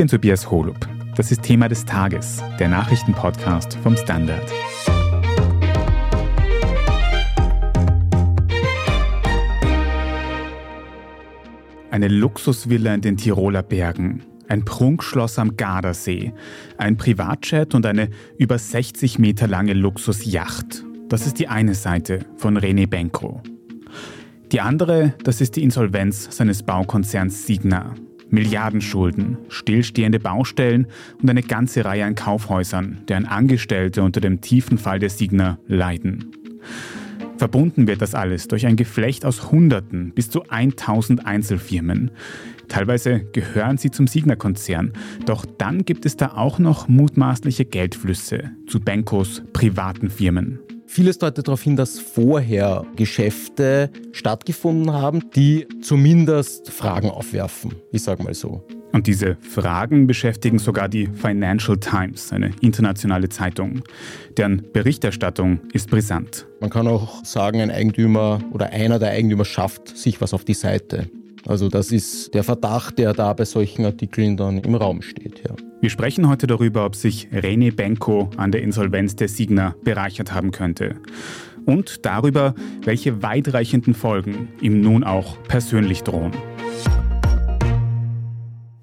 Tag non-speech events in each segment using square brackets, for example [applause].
bin Tobias Holub. Das ist Thema des Tages, der Nachrichtenpodcast vom Standard. Eine Luxusvilla in den Tiroler Bergen, ein Prunkschloss am Gardasee, ein Privatjet und eine über 60 Meter lange Luxusjacht. Das ist die eine Seite von René Benko. Die andere, das ist die Insolvenz seines Baukonzerns Signa. Milliardenschulden, stillstehende Baustellen und eine ganze Reihe an Kaufhäusern, deren Angestellte unter dem tiefen Fall der Signa leiden. Verbunden wird das alles durch ein Geflecht aus Hunderten bis zu 1000 Einzelfirmen. Teilweise gehören sie zum Signa-Konzern, doch dann gibt es da auch noch mutmaßliche Geldflüsse zu Benkos privaten Firmen. Vieles deutet darauf hin, dass vorher Geschäfte stattgefunden haben, die zumindest Fragen aufwerfen. Ich sage mal so. Und diese Fragen beschäftigen sogar die Financial Times, eine internationale Zeitung. Deren Berichterstattung ist brisant. Man kann auch sagen, ein Eigentümer oder einer der Eigentümer schafft sich was auf die Seite. Also das ist der Verdacht, der da bei solchen Artikeln dann im Raum steht. Ja. Wir sprechen heute darüber, ob sich René Benko an der Insolvenz der Signa bereichert haben könnte. Und darüber, welche weitreichenden Folgen ihm nun auch persönlich drohen.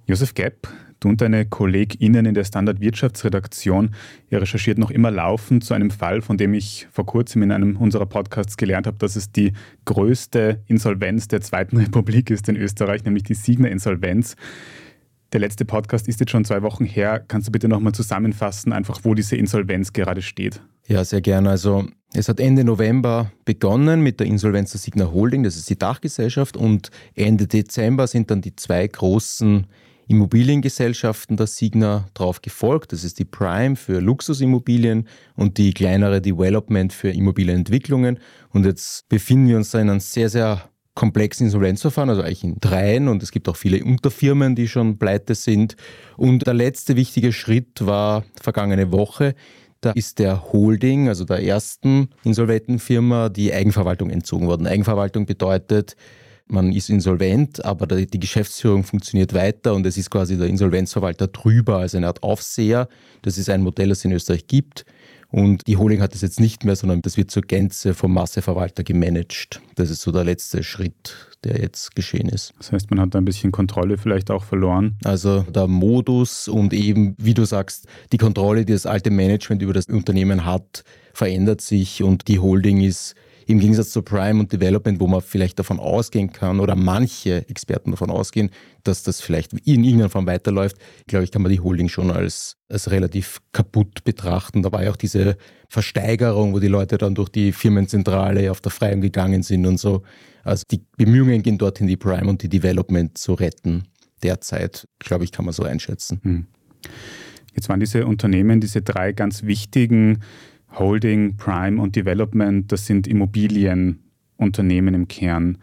Josef Gepp, du und deine KollegInnen in der Standard-Wirtschaftsredaktion, ihr recherchiert noch immer laufend zu einem Fall, von dem ich vor kurzem in einem unserer Podcasts gelernt habe, dass es die größte Insolvenz der Zweiten [laughs] Republik ist in Österreich, nämlich die Signa-Insolvenz. Der letzte Podcast ist jetzt schon zwei Wochen her. Kannst du bitte nochmal zusammenfassen, einfach wo diese Insolvenz gerade steht? Ja, sehr gerne. Also es hat Ende November begonnen mit der Insolvenz der Signa Holding, das ist die Dachgesellschaft, und Ende Dezember sind dann die zwei großen Immobiliengesellschaften der Signa drauf gefolgt. Das ist die Prime für Luxusimmobilien und die kleinere Development für Immobilienentwicklungen. Und jetzt befinden wir uns da in einem sehr, sehr komplexen Insolvenzverfahren, also eigentlich in dreien und es gibt auch viele Unterfirmen, die schon pleite sind. Und der letzte wichtige Schritt war vergangene Woche. Da ist der Holding, also der ersten insolventen Firma, die Eigenverwaltung entzogen worden. Eigenverwaltung bedeutet, man ist insolvent, aber die Geschäftsführung funktioniert weiter und es ist quasi der Insolvenzverwalter drüber als eine Art Aufseher. Das ist ein Modell, das es in Österreich gibt. Und die Holding hat das jetzt nicht mehr, sondern das wird zur Gänze vom Masseverwalter gemanagt. Das ist so der letzte Schritt, der jetzt geschehen ist. Das heißt, man hat da ein bisschen Kontrolle vielleicht auch verloren. Also der Modus und eben, wie du sagst, die Kontrolle, die das alte Management über das Unternehmen hat, verändert sich und die Holding ist im Gegensatz zu Prime und Development, wo man vielleicht davon ausgehen kann oder manche Experten davon ausgehen, dass das vielleicht in irgendeiner Form weiterläuft, glaube ich, kann man die Holding schon als, als relativ kaputt betrachten. Da war ja auch diese Versteigerung, wo die Leute dann durch die Firmenzentrale auf der Freien gegangen sind und so. Also die Bemühungen gehen dorthin, die Prime und die Development zu retten. Derzeit, glaube ich, kann man so einschätzen. Hm. Jetzt waren diese Unternehmen, diese drei ganz wichtigen Holding, Prime und Development, das sind Immobilienunternehmen im Kern.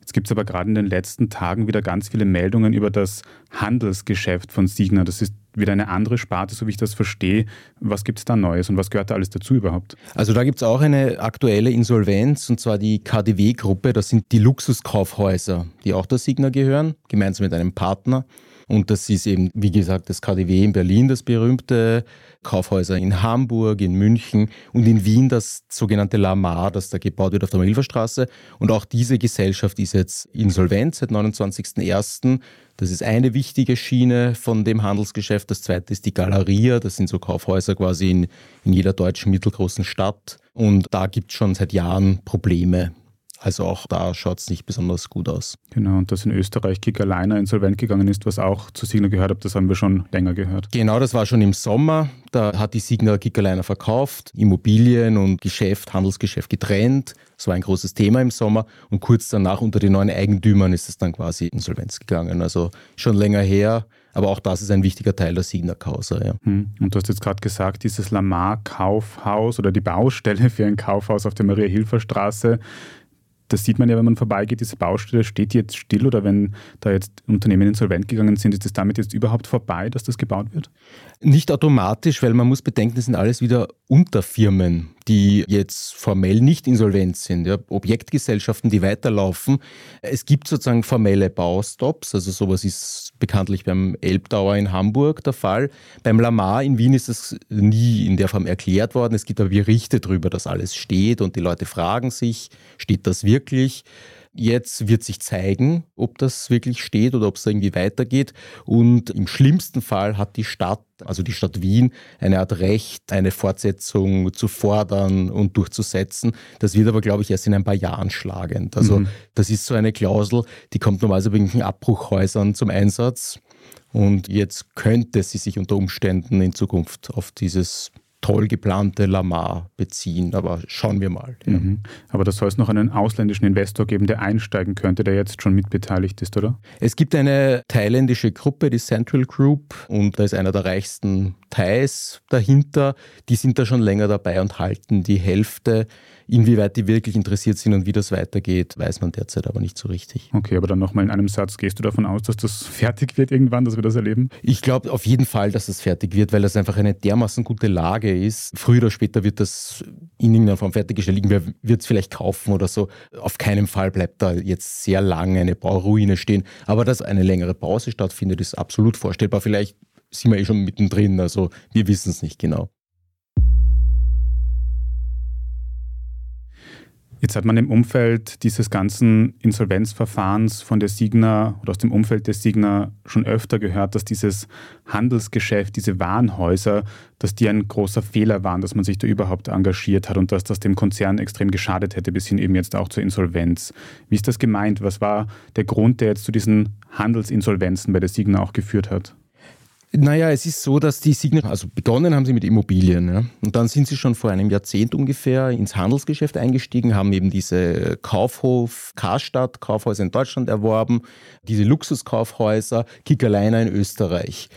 Jetzt gibt es aber gerade in den letzten Tagen wieder ganz viele Meldungen über das Handelsgeschäft von Signa. Das ist wieder eine andere Sparte, so wie ich das verstehe. Was gibt es da Neues und was gehört da alles dazu überhaupt? Also da gibt es auch eine aktuelle Insolvenz und zwar die KDW-Gruppe. Das sind die Luxuskaufhäuser, die auch der Signa gehören, gemeinsam mit einem Partner. Und das ist eben, wie gesagt, das KDW in Berlin, das berühmte, Kaufhäuser in Hamburg, in München und in Wien das sogenannte Lamar, das da gebaut wird auf der Mahilferstraße. Und auch diese Gesellschaft ist jetzt insolvent seit 29.01. Das ist eine wichtige Schiene von dem Handelsgeschäft. Das zweite ist die Galeria. Das sind so Kaufhäuser quasi in, in jeder deutschen mittelgroßen Stadt. Und da gibt es schon seit Jahren Probleme also auch da schaut es nicht besonders gut aus. Genau, und dass in Österreich Gigaliner insolvent gegangen ist, was auch zu Signa gehört hat, das haben wir schon länger gehört. Genau, das war schon im Sommer. Da hat die Signa Gigaliner verkauft, Immobilien und Geschäft, Handelsgeschäft getrennt. Das war ein großes Thema im Sommer. Und kurz danach unter den neuen Eigentümern ist es dann quasi insolvenz gegangen. Also schon länger her. Aber auch das ist ein wichtiger Teil der Signa-Causa. Ja. Hm. Und du hast jetzt gerade gesagt, dieses Lamar-Kaufhaus oder die Baustelle für ein Kaufhaus auf der Maria-Hilfer-Straße, das sieht man ja, wenn man vorbeigeht, diese Baustelle steht jetzt still oder wenn da jetzt Unternehmen insolvent gegangen sind, ist es damit jetzt überhaupt vorbei, dass das gebaut wird? Nicht automatisch, weil man muss bedenken, das sind alles wieder Unterfirmen, die jetzt formell nicht insolvent sind, ja, Objektgesellschaften, die weiterlaufen. Es gibt sozusagen formelle Baustops, also sowas ist bekanntlich beim Elbtower in Hamburg der Fall. Beim Lamar in Wien ist es nie in der Form erklärt worden. Es gibt aber Berichte darüber, dass alles steht und die Leute fragen sich, steht das wirklich? Jetzt wird sich zeigen, ob das wirklich steht oder ob es irgendwie weitergeht. Und im schlimmsten Fall hat die Stadt, also die Stadt Wien, eine Art Recht, eine Fortsetzung zu fordern und durchzusetzen. Das wird aber, glaube ich, erst in ein paar Jahren schlagend. Also mhm. das ist so eine Klausel, die kommt normalerweise bei irgendwelchen Abbruchhäusern zum Einsatz. Und jetzt könnte sie sich unter Umständen in Zukunft auf dieses toll geplante Lamar beziehen. Aber schauen wir mal. Ja. Mhm. Aber da soll es noch einen ausländischen Investor geben, der einsteigen könnte, der jetzt schon mitbeteiligt ist, oder? Es gibt eine thailändische Gruppe, die Central Group, und da ist einer der reichsten Thais dahinter. Die sind da schon länger dabei und halten die Hälfte Inwieweit die wirklich interessiert sind und wie das weitergeht, weiß man derzeit aber nicht so richtig. Okay, aber dann nochmal in einem Satz, gehst du davon aus, dass das fertig wird irgendwann, dass wir das erleben? Ich glaube auf jeden Fall, dass es fertig wird, weil das einfach eine dermaßen gute Lage ist. Früher oder später wird das in irgendeiner Form fertiggestellt. Irgendwer wird es vielleicht kaufen oder so. Auf keinen Fall bleibt da jetzt sehr lange eine Bauruine stehen. Aber dass eine längere Pause stattfindet, ist absolut vorstellbar. Vielleicht sind wir eh schon mittendrin, also wir wissen es nicht genau. Jetzt hat man im Umfeld dieses ganzen Insolvenzverfahrens von der Signa oder aus dem Umfeld der Signa schon öfter gehört, dass dieses Handelsgeschäft, diese Warenhäuser, dass die ein großer Fehler waren, dass man sich da überhaupt engagiert hat und dass das dem Konzern extrem geschadet hätte, bis hin eben jetzt auch zur Insolvenz. Wie ist das gemeint? Was war der Grund, der jetzt zu diesen Handelsinsolvenzen bei der Signa auch geführt hat? Naja, es ist so, dass die Signa, also begonnen haben sie mit Immobilien. Ja? Und dann sind sie schon vor einem Jahrzehnt ungefähr ins Handelsgeschäft eingestiegen, haben eben diese Kaufhof, Karstadt, Kaufhäuser in Deutschland erworben, diese Luxuskaufhäuser, Kickerleiner in Österreich.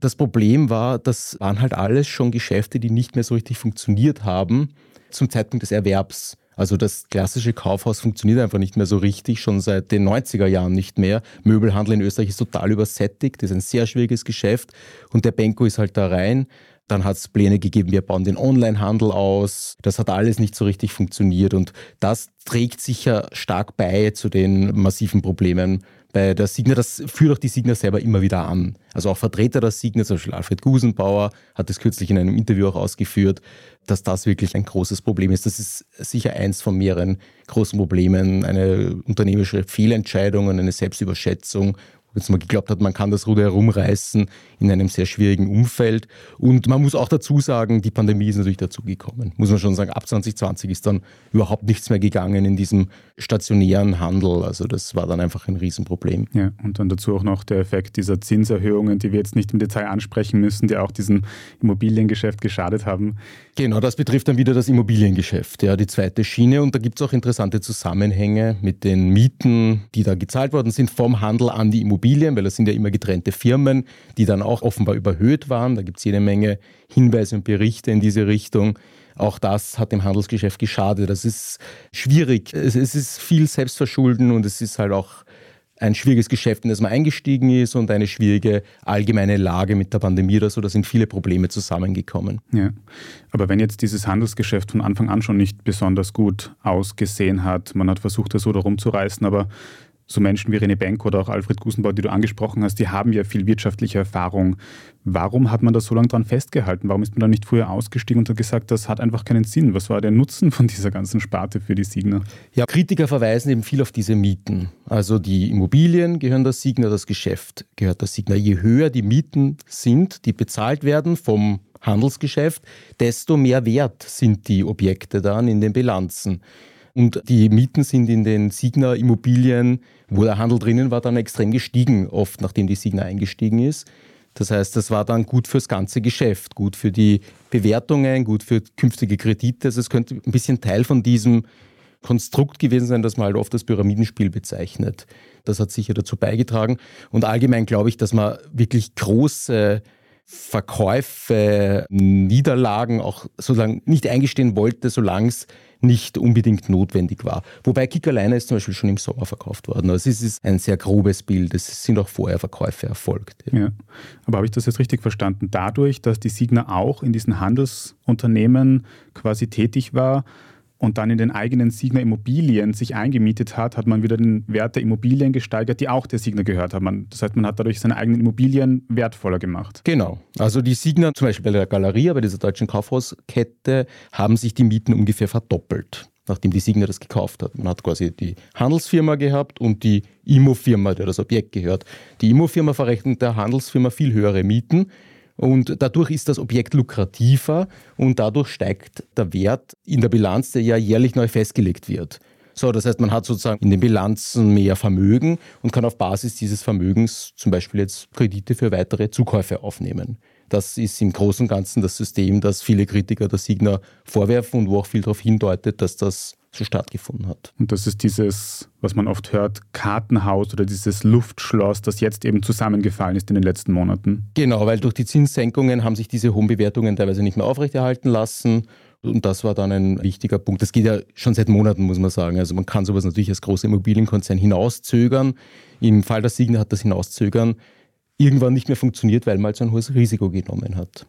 Das Problem war, das waren halt alles schon Geschäfte, die nicht mehr so richtig funktioniert haben zum Zeitpunkt des Erwerbs. Also das klassische Kaufhaus funktioniert einfach nicht mehr so richtig, schon seit den 90er Jahren nicht mehr. Möbelhandel in Österreich ist total übersättigt, ist ein sehr schwieriges Geschäft und der Benko ist halt da rein. Dann hat es Pläne gegeben, wir bauen den Onlinehandel aus. Das hat alles nicht so richtig funktioniert und das trägt sicher stark bei zu den massiven Problemen bei der Signa, das führt auch die Signa selber immer wieder an. Also auch Vertreter der Signa, zum Beispiel Alfred Gusenbauer, hat es kürzlich in einem Interview auch ausgeführt, dass das wirklich ein großes Problem ist. Das ist sicher eins von mehreren großen Problemen, eine unternehmerische Fehlentscheidung und eine Selbstüberschätzung jetzt mal geglaubt hat, man kann das Ruder herumreißen in einem sehr schwierigen Umfeld. Und man muss auch dazu sagen, die Pandemie ist natürlich dazugekommen. Muss man schon sagen, ab 2020 ist dann überhaupt nichts mehr gegangen in diesem stationären Handel. Also das war dann einfach ein Riesenproblem. Ja, und dann dazu auch noch der Effekt dieser Zinserhöhungen, die wir jetzt nicht im Detail ansprechen müssen, die auch diesem Immobiliengeschäft geschadet haben. Genau, das betrifft dann wieder das Immobiliengeschäft, ja, die zweite Schiene. Und da gibt es auch interessante Zusammenhänge mit den Mieten, die da gezahlt worden sind vom Handel an die Immobilien. Immobilien, weil das sind ja immer getrennte Firmen, die dann auch offenbar überhöht waren. Da gibt es jede Menge Hinweise und Berichte in diese Richtung. Auch das hat dem Handelsgeschäft geschadet. Das ist schwierig. Es, ist viel Selbstverschulden und es ist halt auch ein schwieriges Geschäft, in das man eingestiegen ist und eine schwierige allgemeine Lage mit der Pandemie oder so. Da sind viele Probleme zusammengekommen. Ja, aber wenn jetzt dieses Handelsgeschäft von Anfang an schon nicht besonders gut ausgesehen hat, man hat versucht, das so darum zu reißen, aber so Menschen wie René Benk oder auch Alfred Gusenbauer, die du angesprochen hast, die haben ja viel wirtschaftliche Erfahrung. Warum hat man da so lange dran festgehalten? Warum ist man da nicht früher ausgestiegen und hat gesagt, das hat einfach keinen Sinn? Was war der Nutzen von dieser ganzen Sparte für die Signer? Ja, Kritiker verweisen eben viel auf diese Mieten. Also die Immobilien gehören der Signer, das Geschäft gehört der Signer. Je höher die Mieten sind, die bezahlt werden vom Handelsgeschäft, desto mehr wert sind die Objekte dann in den Bilanzen. Und die Mieten sind in den Signa Immobilien, wo der Handel drinnen war, dann extrem gestiegen, oft nachdem die Signa eingestiegen ist. Das heißt, das war dann gut fürs ganze Geschäft, gut für die Bewertungen, gut für künftige Kredite. Also es könnte ein bisschen Teil von diesem Konstrukt gewesen sein, das man halt oft als Pyramidenspiel bezeichnet. Das hat sicher dazu beigetragen. Und allgemein glaube ich, dass man wirklich große Verkäufe, Niederlagen auch solange nicht eingestehen wollte, solange es nicht unbedingt notwendig war. Wobei Kickerleiner ist zum Beispiel schon im Sommer verkauft worden. Also es ist ein sehr grobes Bild. Es sind auch vorher Verkäufe erfolgt. Ja. Aber habe ich das jetzt richtig verstanden? Dadurch, dass die Signa auch in diesen Handelsunternehmen quasi tätig war, und dann in den eigenen Signer Immobilien sich eingemietet hat, hat man wieder den Wert der Immobilien gesteigert, die auch der Signer gehört haben. Das heißt, man hat dadurch seine eigenen Immobilien wertvoller gemacht. Genau. Also die Signer, zum Beispiel bei der Galerie, bei dieser deutschen Kaufhauskette, haben sich die Mieten ungefähr verdoppelt nachdem die Signer das gekauft hat. Man hat quasi die Handelsfirma gehabt und die Immo-Firma, der das Objekt gehört. Die Immo-Firma verrechnet der Handelsfirma viel höhere Mieten und dadurch ist das Objekt lukrativer und dadurch steigt der Wert in der Bilanz, der ja jährlich neu festgelegt wird. So, das heißt, man hat sozusagen in den Bilanzen mehr Vermögen und kann auf Basis dieses Vermögens zum Beispiel jetzt Kredite für weitere Zukäufe aufnehmen. Das ist im Großen und Ganzen das System, das viele Kritiker der Signa vorwerfen und wo auch viel darauf hindeutet, dass das so stattgefunden hat. Und das ist dieses, was man oft hört, Kartenhaus oder dieses Luftschloss, das jetzt eben zusammengefallen ist in den letzten Monaten. Genau, weil durch die Zinssenkungen haben sich diese hohen Bewertungen teilweise nicht mehr aufrechterhalten lassen. Und das war dann ein wichtiger Punkt. Das geht ja schon seit Monaten, muss man sagen. Also man kann sowas natürlich als großer Immobilienkonzern hinauszögern. Im Fall der Signa hat das Hinauszögern irgendwann nicht mehr funktioniert, weil man halt so ein hohes Risiko genommen hat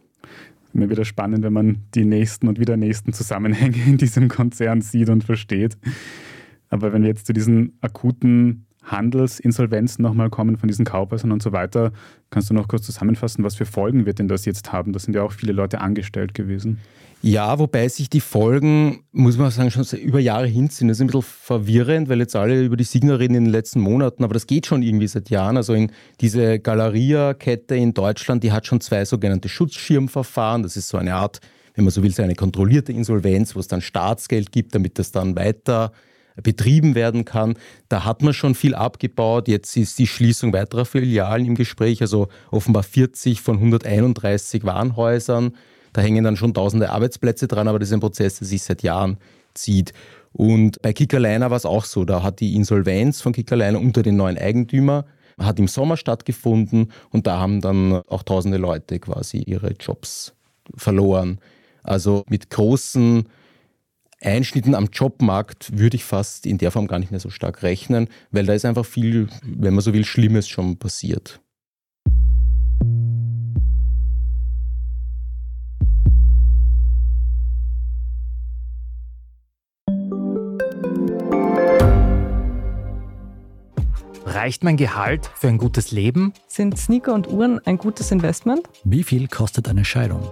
mir wieder spannend, wenn man die nächsten und wieder nächsten Zusammenhänge in diesem Konzern sieht und versteht. Aber wenn wir jetzt zu diesen akuten Handelsinsolvenzen nochmal kommen von diesen Kaufhäusern und so weiter, kannst du noch kurz zusammenfassen, was für Folgen wird denn das jetzt haben? Da sind ja auch viele Leute angestellt gewesen. Ja, wobei sich die Folgen, muss man sagen, schon über Jahre hinziehen. Das ist ein bisschen verwirrend, weil jetzt alle über die Signer reden in den letzten Monaten, aber das geht schon irgendwie seit Jahren. Also in diese Galeria-Kette in Deutschland, die hat schon zwei sogenannte Schutzschirmverfahren. Das ist so eine Art, wenn man so will, so eine kontrollierte Insolvenz, wo es dann Staatsgeld gibt, damit das dann weiter betrieben werden kann. Da hat man schon viel abgebaut. Jetzt ist die Schließung weiterer Filialen im Gespräch, also offenbar 40 von 131 Warenhäusern. Da hängen dann schon tausende Arbeitsplätze dran, aber das ist ein Prozess, der sich seit Jahren zieht. Und bei Kickerliner war es auch so. Da hat die Insolvenz von Kickerliner unter den neuen Eigentümer hat im Sommer stattgefunden und da haben dann auch tausende Leute quasi ihre Jobs verloren. Also mit großen Einschnitten am Jobmarkt würde ich fast in der Form gar nicht mehr so stark rechnen, weil da ist einfach viel, wenn man so will, Schlimmes schon passiert. Reicht mein Gehalt für ein gutes Leben? Sind Sneaker und Uhren ein gutes Investment? Wie viel kostet eine Scheidung?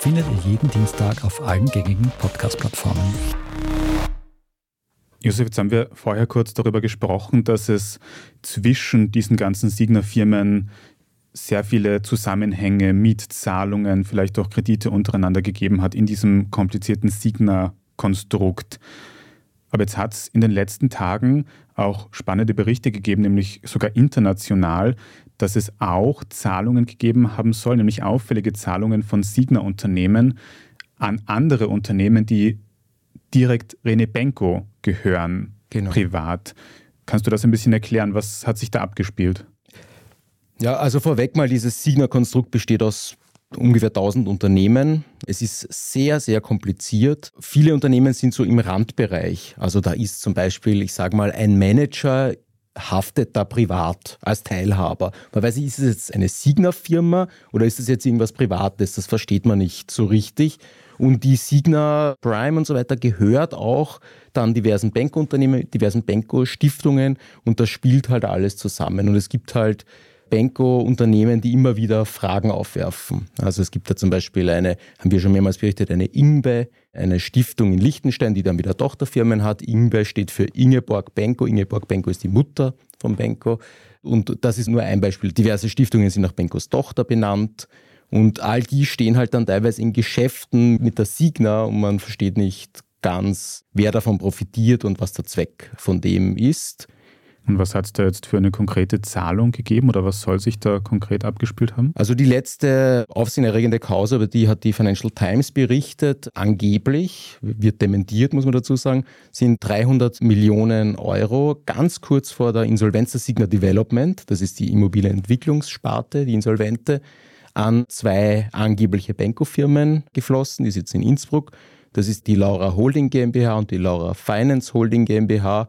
findet ihr jeden Dienstag auf allen gängigen Podcast-Plattformen. Josef, jetzt haben wir vorher kurz darüber gesprochen, dass es zwischen diesen ganzen Signer-Firmen sehr viele Zusammenhänge, Mietzahlungen, vielleicht auch Kredite untereinander gegeben hat in diesem komplizierten Signer-Konstrukt. Aber jetzt hat es in den letzten Tagen auch spannende Berichte gegeben, nämlich sogar international, dass es auch Zahlungen gegeben haben soll, nämlich auffällige Zahlungen von Signa-Unternehmen an andere Unternehmen, die direkt Rene Benko gehören, genau. privat. Kannst du das ein bisschen erklären? Was hat sich da abgespielt? Ja, also vorweg mal, dieses Signa-Konstrukt besteht aus ungefähr 1000 Unternehmen. Es ist sehr, sehr kompliziert. Viele Unternehmen sind so im Randbereich. Also da ist zum Beispiel, ich sage mal, ein Manager haftet da privat als Teilhaber. Man weiß nicht, ist es jetzt eine Signa-Firma oder ist es jetzt irgendwas Privates? Das versteht man nicht so richtig. Und die Signa Prime und so weiter gehört auch dann diversen Bankunternehmen, diversen Banko-Stiftungen und das spielt halt alles zusammen. Und es gibt halt Benko-Unternehmen, die immer wieder Fragen aufwerfen. Also es gibt da zum Beispiel eine, haben wir schon mehrmals berichtet, eine Ingbe, eine Stiftung in Liechtenstein, die dann wieder Tochterfirmen hat. Ingbe steht für Ingeborg Benko. Ingeborg Benko ist die Mutter von Benko. Und das ist nur ein Beispiel. Diverse Stiftungen sind nach Benkos Tochter benannt. Und all die stehen halt dann teilweise in Geschäften mit der Signa und man versteht nicht ganz, wer davon profitiert und was der Zweck von dem ist. Und was hat es da jetzt für eine konkrete Zahlung gegeben oder was soll sich da konkret abgespielt haben? Also die letzte aufsehenerregende Causa, über die hat die Financial Times berichtet, angeblich, wird dementiert, muss man dazu sagen, sind 300 Millionen Euro ganz kurz vor der Insolvenz der Signa Development, das ist die Immobilienentwicklungssparte, die Insolvente, an zwei angebliche Benko-Firmen geflossen, die sitzen in Innsbruck. Das ist die Laura Holding GmbH und die Laura Finance Holding GmbH.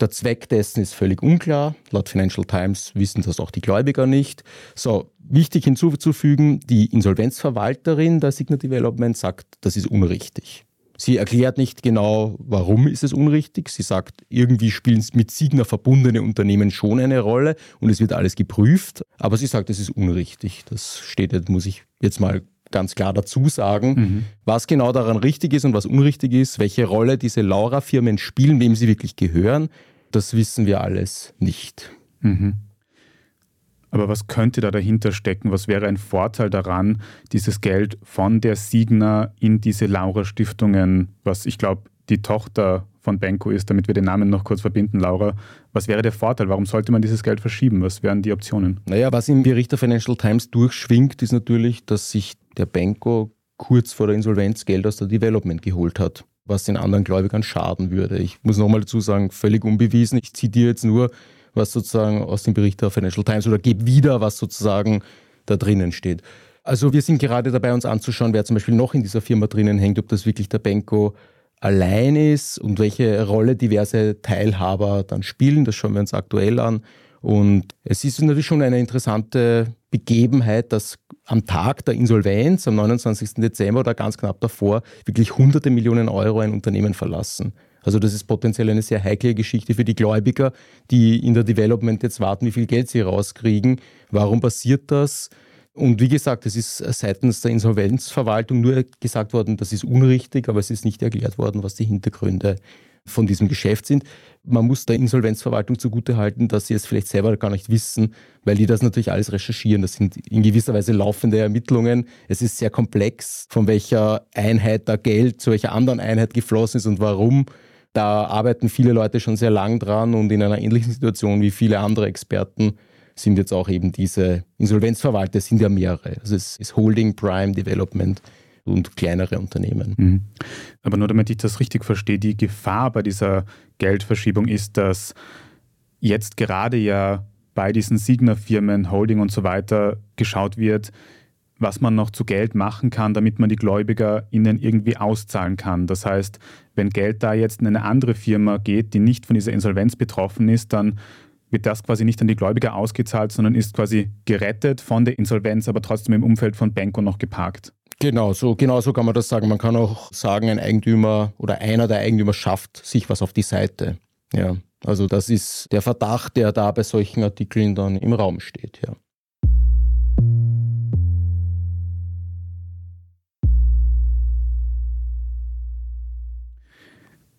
Der Zweck dessen ist völlig unklar. Laut Financial Times wissen das auch die Gläubiger nicht. So, wichtig hinzuzufügen, die Insolvenzverwalterin der Signa Development sagt, das ist unrichtig. Sie erklärt nicht genau, warum ist es unrichtig. Sie sagt, irgendwie spielen mit Signa verbundene Unternehmen schon eine Rolle und es wird alles geprüft. Aber sie sagt, es ist unrichtig. Das steht muss ich jetzt mal ganz klar dazu sagen, mhm. was genau daran richtig ist und was unrichtig ist, welche Rolle diese Laura-Firmen spielen, wem sie wirklich gehören, das wissen wir alles nicht. Mhm. Aber was könnte da dahinter stecken? Was wäre ein Vorteil daran, dieses Geld von der Signa in diese Laura-Stiftungen, was ich glaube, die Tochter von Benko ist, damit wir den Namen noch kurz verbinden, Laura. Was wäre der Vorteil? Warum sollte man dieses Geld verschieben? Was wären die Optionen? Naja, was im Bericht der Financial Times durchschwingt, ist natürlich, dass sich der Benko kurz vor der Insolvenz Geld aus der Development geholt hat, was den anderen Gläubigern schaden würde. Ich muss nochmal dazu sagen, völlig unbewiesen. Ich zitiere jetzt nur, was sozusagen aus dem Bericht der Financial Times oder gebe wieder, was sozusagen da drinnen steht. Also wir sind gerade dabei, uns anzuschauen, wer zum Beispiel noch in dieser Firma drinnen hängt, ob das wirklich der Benko allein ist und welche Rolle diverse Teilhaber dann spielen. Das schauen wir uns aktuell an. Und es ist natürlich schon eine interessante Begebenheit, dass am Tag der Insolvenz, am 29. Dezember oder ganz knapp davor, wirklich hunderte Millionen Euro ein Unternehmen verlassen. Also das ist potenziell eine sehr heikle Geschichte für die Gläubiger, die in der Development jetzt warten, wie viel Geld sie rauskriegen. Warum passiert das? Und wie gesagt, es ist seitens der Insolvenzverwaltung nur gesagt worden, das ist unrichtig, aber es ist nicht erklärt worden, was die Hintergründe von diesem Geschäft sind. Man muss der Insolvenzverwaltung zugutehalten, dass sie es vielleicht selber gar nicht wissen, weil die das natürlich alles recherchieren. Das sind in gewisser Weise laufende Ermittlungen. Es ist sehr komplex, von welcher Einheit da Geld zu welcher anderen Einheit geflossen ist und warum. Da arbeiten viele Leute schon sehr lang dran und in einer ähnlichen Situation wie viele andere Experten sind jetzt auch eben diese Insolvenzverwalter, sind ja mehrere. Also es ist Holding, Prime, Development und kleinere Unternehmen. Mhm. Aber nur damit ich das richtig verstehe, die Gefahr bei dieser Geldverschiebung ist, dass jetzt gerade ja bei diesen Signer-Firmen, Holding und so weiter geschaut wird, was man noch zu Geld machen kann, damit man die Gläubiger ihnen irgendwie auszahlen kann. Das heißt, wenn Geld da jetzt in eine andere Firma geht, die nicht von dieser Insolvenz betroffen ist, dann wird das quasi nicht an die Gläubiger ausgezahlt, sondern ist quasi gerettet von der Insolvenz, aber trotzdem im Umfeld von Benko noch geparkt. Genau so, genau so kann man das sagen. Man kann auch sagen, ein Eigentümer oder einer der Eigentümer schafft sich was auf die Seite. Ja, also das ist der Verdacht, der da bei solchen Artikeln dann im Raum steht. Ja.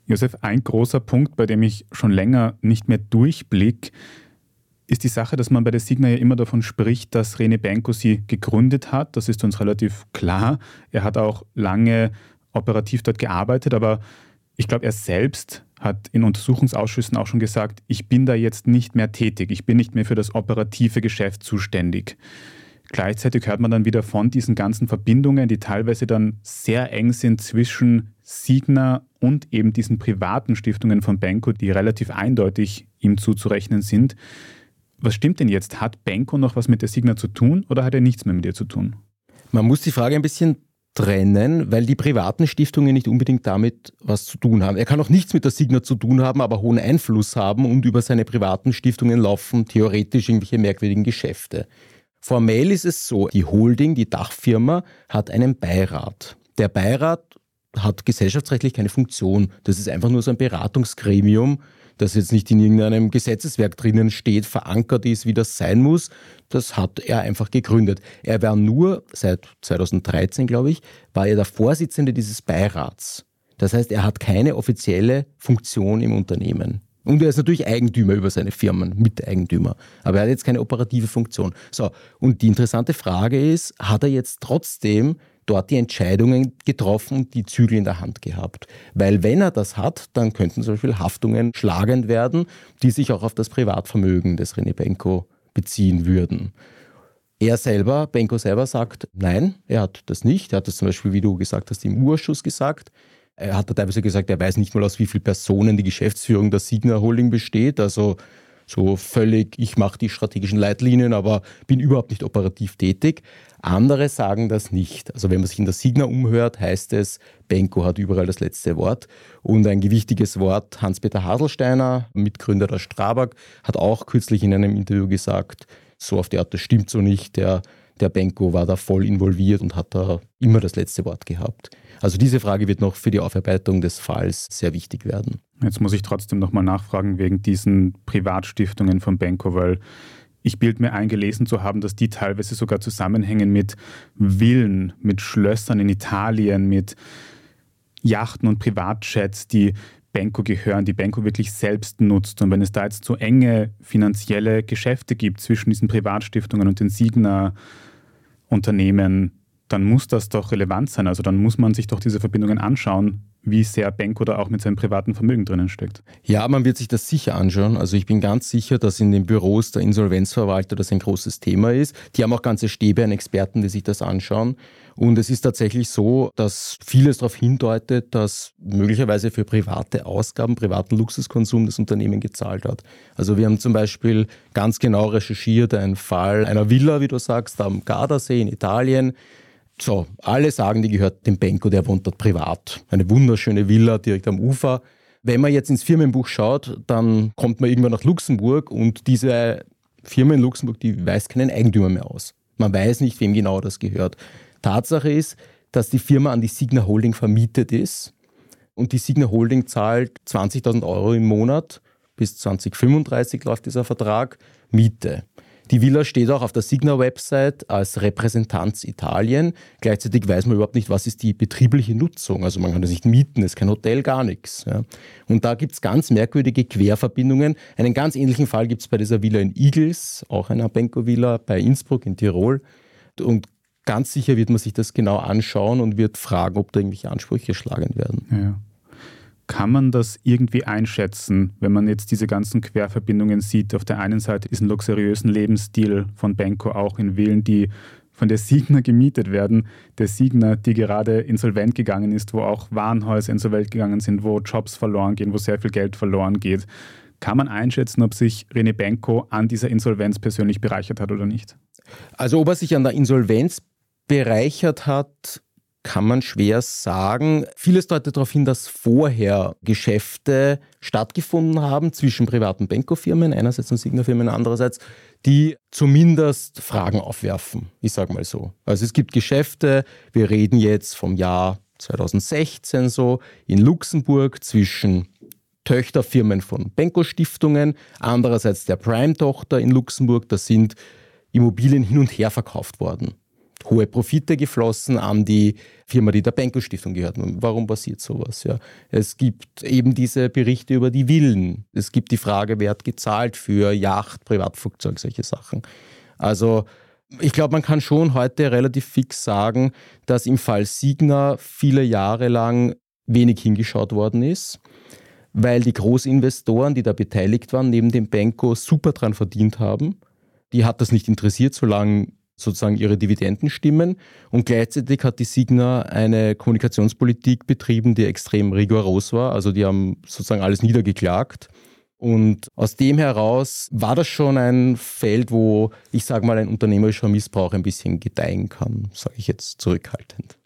Josef, ein großer Punkt, bei dem ich schon länger nicht mehr durchblick, ist die Sache, dass man bei der Signa ja immer davon spricht, dass Rene Benko sie gegründet hat. Das ist uns relativ klar. Er hat auch lange operativ dort gearbeitet, aber ich glaube, er selbst hat in Untersuchungsausschüssen auch schon gesagt, ich bin da jetzt nicht mehr tätig, ich bin nicht mehr für das operative Geschäft zuständig. Gleichzeitig hört man dann wieder von diesen ganzen Verbindungen, die teilweise dann sehr eng sind zwischen Signa und eben diesen privaten Stiftungen von Benko, die relativ eindeutig ihm zuzurechnen sind. Was stimmt denn jetzt? Hat Benko noch was mit der Signa zu tun oder hat er nichts mehr mit ihr zu tun? Man muss die Frage ein bisschen trennen, weil die privaten Stiftungen nicht unbedingt damit was zu tun haben. Er kann auch nichts mit der Signa zu tun haben, aber hohen Einfluss haben und über seine privaten Stiftungen laufen theoretisch irgendwelche merkwürdigen Geschäfte. Formell ist es so, die Holding, die Dachfirma, hat einen Beirat. Der Beirat hat gesellschaftsrechtlich keine Funktion. Das ist einfach nur so ein Beratungsgremium, das jetzt nicht in irgendeinem Gesetzeswerk drinnen steht, verankert ist, wie das sein muss. Das hat er einfach gegründet. Er war nur, seit 2013 glaube ich, war er der Vorsitzende dieses Beirats. Das heißt, er hat keine offizielle Funktion im Unternehmen. Und er ist natürlich Eigentümer über seine Firmen, Miteigentümer. Aber er hat jetzt keine operative Funktion. So, und die interessante Frage ist, hat er jetzt trotzdem dort die Entscheidungen getroffen die Zügel in der Hand gehabt. Weil wenn er das hat, dann könnten zum Beispiel Haftungen schlagend werden, die sich auch auf das Privatvermögen des René Benko beziehen würden. Er selber, Benko selber sagt, nein, er hat das nicht. Er hat das zum Beispiel, wie du gesagt hast, im Urschuss gesagt. Er hat da teilweise gesagt, er weiß nicht mal aus wie vielen Personen die Geschäftsführung der Signa Holding besteht. Also so völlig, ich mache die strategischen Leitlinien, aber bin überhaupt nicht operativ tätig. Andere sagen das nicht. Also wenn man sich in der Signa umhört, heißt es, Benko hat überall das letzte Wort. Und ein gewichtiges Wort, Hans-Peter Haselsteiner, Mitgründer der Strabag, hat auch kürzlich in einem Interview gesagt, so auf die Art, das stimmt so nicht, der, der Benko war da voll involviert und hat da immer das letzte Wort gehabt. Also diese Frage wird noch für die Aufarbeitung des Falls sehr wichtig werden. Jetzt muss ich trotzdem nochmal nachfragen wegen diesen Privatstiftungen von Benko, weil ich bilde mir eingelesen zu haben, dass die teilweise sogar zusammenhängen mit Villen, mit Schlössern in Italien, mit Yachten und Privatjets, die Benko gehören, die Benko wirklich selbst nutzt. Und wenn es da jetzt so enge finanzielle Geschäfte gibt zwischen diesen Privatstiftungen und den Signa-Unternehmen, dann muss das doch relevant sein. Also dann muss man sich doch diese Verbindungen anschauen, wie sehr Benko auch mit seinem privaten Vermögen drinnen steckt. Ja, man wird sich das sicher anschauen. Also ich bin ganz sicher, dass in den Büros der Insolvenzverwalter das ein großes Thema ist. Die haben auch ganze Stäbe an Experten, die sich das anschauen. Und es ist tatsächlich so, dass vieles darauf hindeutet, dass möglicherweise für private Ausgaben, privaten Luxuskonsum das Unternehmen gezahlt hat. Also wir haben zum Beispiel ganz genau recherchiert einen Fall einer Villa, wie du sagst, am Gardasee in Italien so, alle sagen, die gehört dem Benko, der wohnt dort privat. Eine wunderschöne Villa direkt am Ufer. Wenn man jetzt ins Firmenbuch schaut, dann kommt man irgendwann nach Luxemburg und diese Firma in Luxemburg, die weist keinen Eigentümer mehr aus. Man weiß nicht, wem genau das gehört. Tatsache ist, dass die Firma an die Signa Holding vermietet ist und die Signa Holding zahlt 20.000 Euro im Monat. Bis 2035 läuft dieser Vertrag Miete. Die Villa steht auch auf der Signa-Website als Repräsentanz Italien. Gleichzeitig weiß man überhaupt nicht, was ist die betriebliche Nutzung. Also man kann das nicht mieten, es ist kein Hotel, gar nichts. Ja. Und da gibt es ganz merkwürdige Querverbindungen. Einen ganz ähnlichen Fall gibt es bei dieser Villa in Igels, auch einer Benko-Villa bei Innsbruck in Tirol. Und ganz sicher wird man sich das genau anschauen und wird fragen, ob da irgendwelche Ansprüche schlagen werden. Ja. Kann man das irgendwie einschätzen, wenn man jetzt diese ganzen Querverbindungen sieht? Auf der einen Seite diesen luxuriösen Lebensstil von Benko auch in Villen, die von der Signa gemietet werden. Der Signa, die gerade insolvent gegangen ist, wo auch Warenhäuser insolvent gegangen sind, wo Jobs verloren gehen, wo sehr viel Geld verloren geht. Kann man einschätzen, ob sich René Benko an dieser Insolvenz persönlich bereichert hat oder nicht? Also ob er sich an der Insolvenz bereichert hat, kann man schwer sagen. Vieles deutet darauf hin, dass vorher Geschäfte stattgefunden haben zwischen privaten Benko-Firmen einerseits und Signa-Firmen andererseits, die zumindest Fragen aufwerfen. Ich sage mal so. Also es gibt Geschäfte, wir reden jetzt vom Jahr 2016 so, in Luxemburg zwischen Töchterfirmen von Benko-Stiftungen, andererseits der Prime-Tochter in Luxemburg, da sind Immobilien hin und her verkauft worden hohe Profite geflossen an die Firma, die der Benko Stiftung gehört. Warum passiert sowas? Ja? Es gibt eben diese Berichte über die Villen. Es gibt die Frage, wer hat gezahlt für Yacht, Privatflugzeug, solche Sachen. Also ich glaube, man kann schon heute relativ fix sagen, dass im Fall Signa viele Jahre lang wenig hingeschaut worden ist, weil die Großinvestoren, die da beteiligt waren, neben dem Benko super dran verdient haben. Die hat das nicht interessiert, solange sozusagen ihre Dividenden stimmen. Und gleichzeitig hat die Signa eine Kommunikationspolitik betrieben, die extrem rigoros war. Also die haben sozusagen alles niedergeklagt. Und aus dem heraus war das schon ein Feld, wo ich sage mal ein unternehmerischer Missbrauch ein bisschen gedeihen kann, sage ich jetzt zurückhaltend.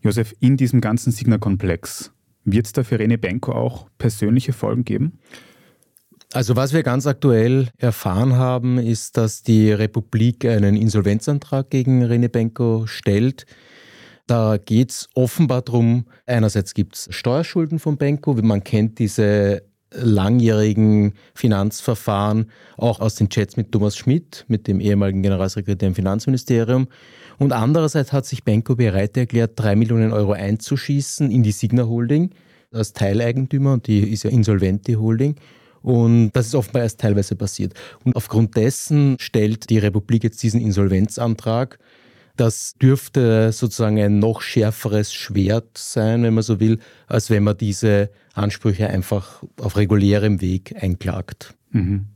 Josef, in diesem ganzen Signa-Komplex wird es da für Rene Benko auch persönliche Folgen geben? Also was wir ganz aktuell erfahren haben, ist, dass die Republik einen Insolvenzantrag gegen Rene Benko stellt. Da geht es offenbar darum, einerseits gibt es Steuerschulden von Benko, man kennt diese langjährigen Finanzverfahren auch aus den Chats mit Thomas Schmidt, mit dem ehemaligen Generalsekretär im Finanzministerium. Und andererseits hat sich Benko bereit erklärt, drei Millionen Euro einzuschießen in die Signa Holding als Teileigentümer und die ist ja insolvent, die Holding. Und das ist offenbar erst teilweise passiert. Und aufgrund dessen stellt die Republik jetzt diesen Insolvenzantrag. Das dürfte sozusagen ein noch schärferes Schwert sein, wenn man so will, als wenn man diese Ansprüche einfach auf regulärem Weg einklagt. Mhm.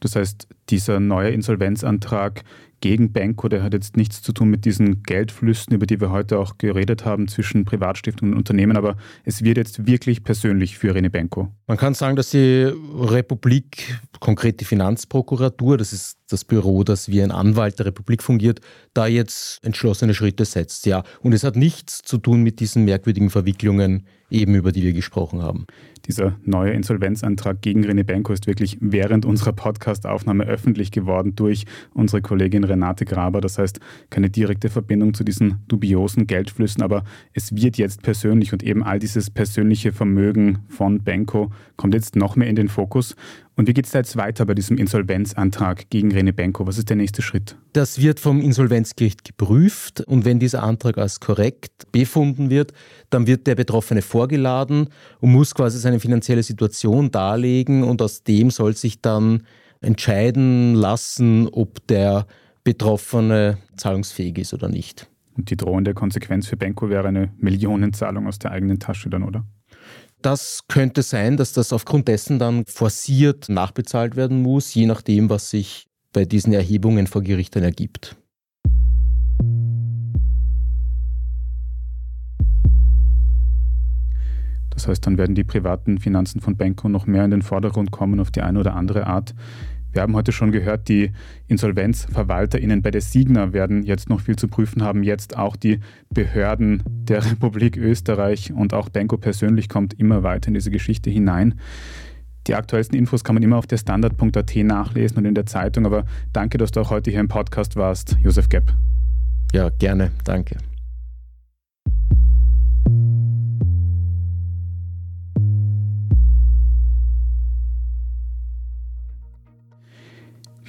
Das heißt, dieser neue Insolvenzantrag gegen Benko, der hat jetzt nichts zu tun mit diesen Geldflüssen, über die wir heute auch geredet haben zwischen Privatstiftungen und Unternehmen, aber es wird jetzt wirklich persönlich für Rene Benko. Man kann sagen, dass die Republik, konkret die Finanzprokuratur, das ist das Büro, das wie ein Anwalt der Republik fungiert, da jetzt entschlossene Schritte setzt. Ja, und es hat nichts zu tun mit diesen merkwürdigen Verwicklungen, eben über die wir gesprochen haben. Dieser neue Insolvenzantrag gegen René Benko ist wirklich während unserer Podcastaufnahme öffentlich geworden durch unsere Kollegin Renate Graber. Das heißt, keine direkte Verbindung zu diesen dubiosen Geldflüssen, aber es wird jetzt persönlich und eben all dieses persönliche Vermögen von Benko kommt jetzt noch mehr in den Fokus. Und wie geht es jetzt weiter bei diesem Insolvenzantrag gegen Rene Benko? Was ist der nächste Schritt? Das wird vom Insolvenzgericht geprüft und wenn dieser Antrag als korrekt befunden wird, dann wird der Betroffene vorgeladen und muss quasi seine finanzielle Situation darlegen und aus dem soll sich dann entscheiden lassen, ob der Betroffene zahlungsfähig ist oder nicht. Und die drohende Konsequenz für Benko wäre eine Millionenzahlung aus der eigenen Tasche dann, oder? Das könnte sein, dass das aufgrund dessen dann forciert nachbezahlt werden muss, je nachdem, was sich bei diesen Erhebungen vor Gericht dann ergibt. Das heißt, dann werden die privaten Finanzen von Benko noch mehr in den Vordergrund kommen auf die eine oder andere Art. Wir haben heute schon gehört, die InsolvenzverwalterInnen bei der Signa werden jetzt noch viel zu prüfen haben. Jetzt auch die Behörden der [laughs] Republik Österreich und auch Benko persönlich kommt immer weiter in diese Geschichte hinein. Die aktuellsten Infos kann man immer auf der Standard.at nachlesen und in der Zeitung. Aber danke, dass du auch heute hier im Podcast warst, Josef Gepp. Ja, gerne. Danke.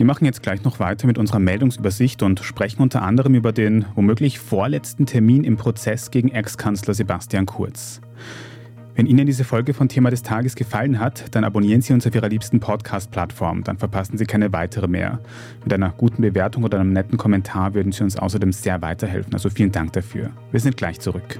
Wir machen jetzt gleich noch weiter mit unserer Meldungsübersicht und sprechen unter anderem über den womöglich vorletzten Termin im Prozess gegen Ex-Kanzler Sebastian Kurz. Wenn Ihnen diese Folge von Thema des Tages gefallen hat, dann abonnieren Sie uns auf Ihrer liebsten Podcast-Plattform, dann verpassen Sie keine weitere mehr. Mit einer guten Bewertung oder einem netten Kommentar würden Sie uns außerdem sehr weiterhelfen, also vielen Dank dafür. Wir sind gleich zurück.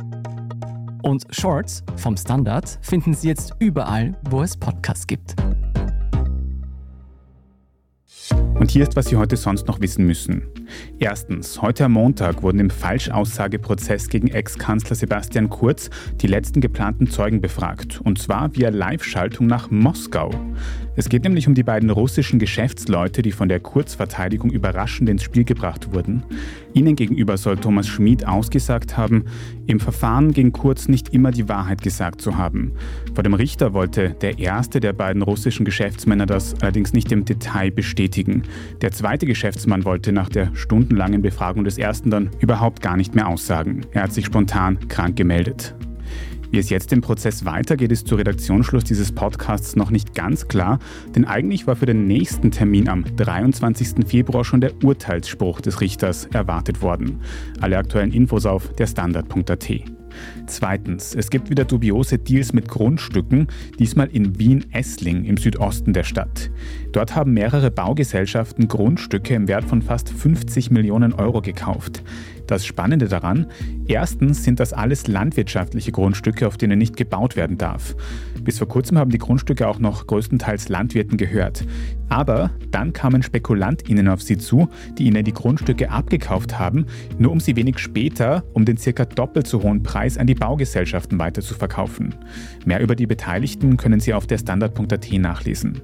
Und Shorts vom Standard finden Sie jetzt überall, wo es Podcasts gibt. Und hier ist, was Sie heute sonst noch wissen müssen. Erstens, heute am Montag wurden im Falschaussageprozess gegen Ex-Kanzler Sebastian Kurz die letzten geplanten Zeugen befragt, und zwar via Live-Schaltung nach Moskau. Es geht nämlich um die beiden russischen Geschäftsleute, die von der Kurzverteidigung überraschend ins Spiel gebracht wurden. Ihnen gegenüber soll Thomas Schmid ausgesagt haben, im Verfahren gegen Kurz nicht immer die Wahrheit gesagt zu haben. Vor dem Richter wollte der erste der beiden russischen Geschäftsmänner das allerdings nicht im Detail bestätigen. Der zweite Geschäftsmann wollte nach der stundenlangen Befragung des ersten dann überhaupt gar nicht mehr aussagen. Er hat sich spontan krank gemeldet. Wie es jetzt im Prozess weitergeht, ist zu Redaktionsschluss dieses Podcasts noch nicht ganz klar, denn eigentlich war für den nächsten Termin am 23. Februar schon der Urteilsspruch des Richters erwartet worden. Alle aktuellen Infos auf derstandard.at. Zweitens, es gibt wieder dubiose Deals mit Grundstücken, diesmal in Wien-Essling im Südosten der Stadt. Dort haben mehrere Baugesellschaften Grundstücke im Wert von fast 50 Millionen Euro gekauft. Das Spannende daran, erstens sind das alles landwirtschaftliche Grundstücke, auf denen nicht gebaut werden darf. Bis vor kurzem haben die Grundstücke auch noch größtenteils Landwirten gehört. Aber dann kamen Spekulantinnen auf sie zu, die ihnen die Grundstücke abgekauft haben, nur um sie wenig später um den circa doppelt so hohen Preis an die Baugesellschaften weiterzuverkaufen. Mehr über die Beteiligten können Sie auf der Standard.at nachlesen.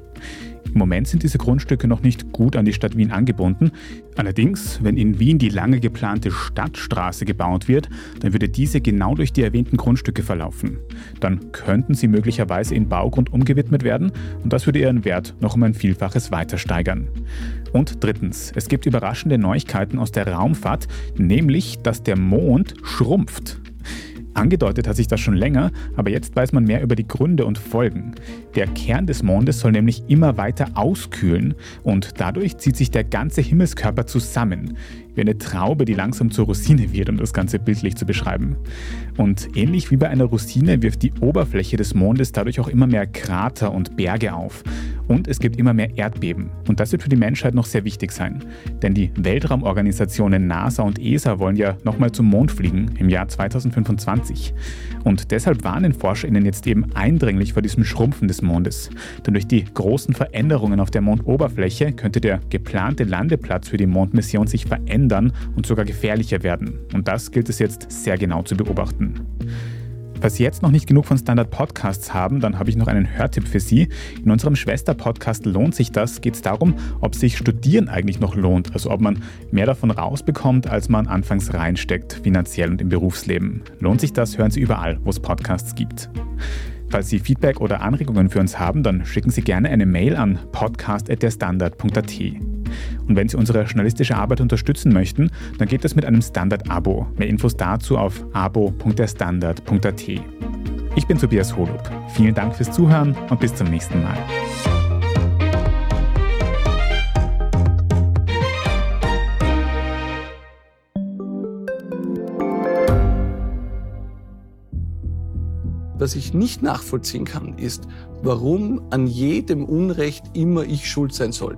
Im Moment sind diese Grundstücke noch nicht gut an die Stadt Wien angebunden. Allerdings, wenn in Wien die lange geplante Stadtstraße gebaut wird, dann würde diese genau durch die erwähnten Grundstücke verlaufen. Dann könnten sie möglicherweise in Baugrund umgewidmet werden und das würde ihren Wert noch um ein Vielfaches weiter steigern. Und drittens, es gibt überraschende Neuigkeiten aus der Raumfahrt, nämlich, dass der Mond schrumpft. Angedeutet hat sich das schon länger, aber jetzt weiß man mehr über die Gründe und Folgen. Der Kern des Mondes soll nämlich immer weiter auskühlen und dadurch zieht sich der ganze Himmelskörper zusammen wie eine Traube, die langsam zur Rosine wird, um das Ganze bildlich zu beschreiben. Und ähnlich wie bei einer Rosine wirft die Oberfläche des Mondes dadurch auch immer mehr Krater und Berge auf. Und es gibt immer mehr Erdbeben. Und das wird für die Menschheit noch sehr wichtig sein. Denn die Weltraumorganisationen NASA und ESA wollen ja nochmal zum Mond fliegen im Jahr 2025. Und deshalb warnen ForscherInnen jetzt eben eindringlich vor diesem Schrumpfen des Mondes. Denn durch die großen Veränderungen auf der Mondoberfläche könnte der geplante Landeplatz für die Mondmission sich verändern verändern und sogar gefährlicher werden. Und das gilt es jetzt sehr genau zu beobachten. Falls Sie jetzt noch nicht genug von Standard Podcasts haben, dann habe ich noch einen Hörtipp für Sie. In unserem Schwester-Podcast Lohnt sich das geht es darum, ob sich Studieren eigentlich noch lohnt. Also ob man mehr davon rausbekommt, als man anfangs reinsteckt, finanziell und im Berufsleben. Lohnt sich das, hören Sie überall, wo es Podcasts gibt. Falls Sie Feedback oder Anregungen für uns haben, dann schicken Sie gerne eine Mail an podcast.derstandard.at. Und wenn Sie unsere journalistische Arbeit unterstützen möchten, dann geht das mit einem Standard-Abo. Mehr Infos dazu auf abo.derstandard.at. Ich bin Tobias Holub. Vielen Dank fürs Zuhören und bis zum nächsten Mal. Was ich nicht nachvollziehen kann, ist, warum an jedem Unrecht immer ich schuld sein soll.